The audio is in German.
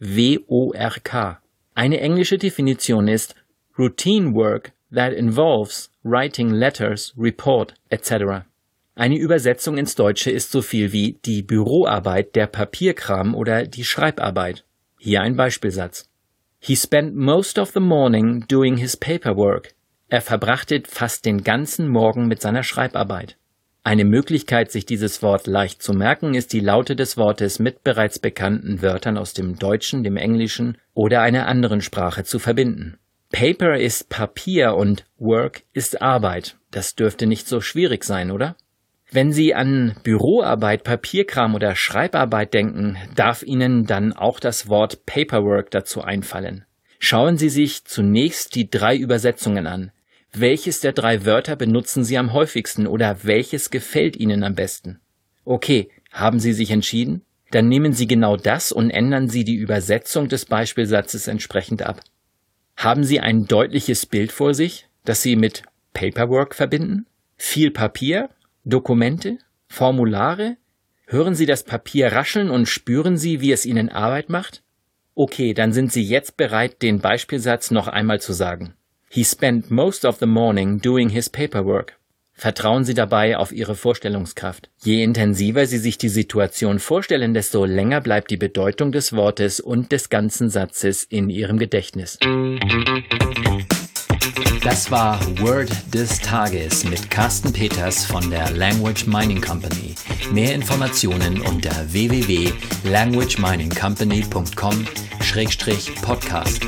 P-A-P-E-R-W-O-R-K. Eine englische Definition ist Routine work that involves writing letters, report, etc. Eine Übersetzung ins Deutsche ist so viel wie die Büroarbeit, der Papierkram oder die Schreibarbeit. Hier ein Beispielsatz. He spent most of the morning doing his paperwork. Er verbrachte fast den ganzen Morgen mit seiner Schreibarbeit. Eine Möglichkeit, sich dieses Wort leicht zu merken, ist die Laute des Wortes mit bereits bekannten Wörtern aus dem Deutschen, dem Englischen oder einer anderen Sprache zu verbinden. Paper ist Papier und Work ist Arbeit. Das dürfte nicht so schwierig sein, oder? Wenn Sie an Büroarbeit, Papierkram oder Schreibarbeit denken, darf Ihnen dann auch das Wort Paperwork dazu einfallen. Schauen Sie sich zunächst die drei Übersetzungen an. Welches der drei Wörter benutzen Sie am häufigsten oder welches gefällt Ihnen am besten? Okay, haben Sie sich entschieden? Dann nehmen Sie genau das und ändern Sie die Übersetzung des Beispielsatzes entsprechend ab. Haben Sie ein deutliches Bild vor sich, das Sie mit Paperwork verbinden? Viel Papier? Dokumente? Formulare? Hören Sie das Papier rascheln und spüren Sie, wie es Ihnen Arbeit macht? Okay, dann sind Sie jetzt bereit, den Beispielsatz noch einmal zu sagen. He spent most of the morning doing his paperwork. Vertrauen Sie dabei auf Ihre Vorstellungskraft. Je intensiver Sie sich die Situation vorstellen, desto länger bleibt die Bedeutung des Wortes und des ganzen Satzes in Ihrem Gedächtnis. Das war Word des Tages mit Carsten Peters von der Language Mining Company. Mehr Informationen unter www.languageminingcompany.com-podcast.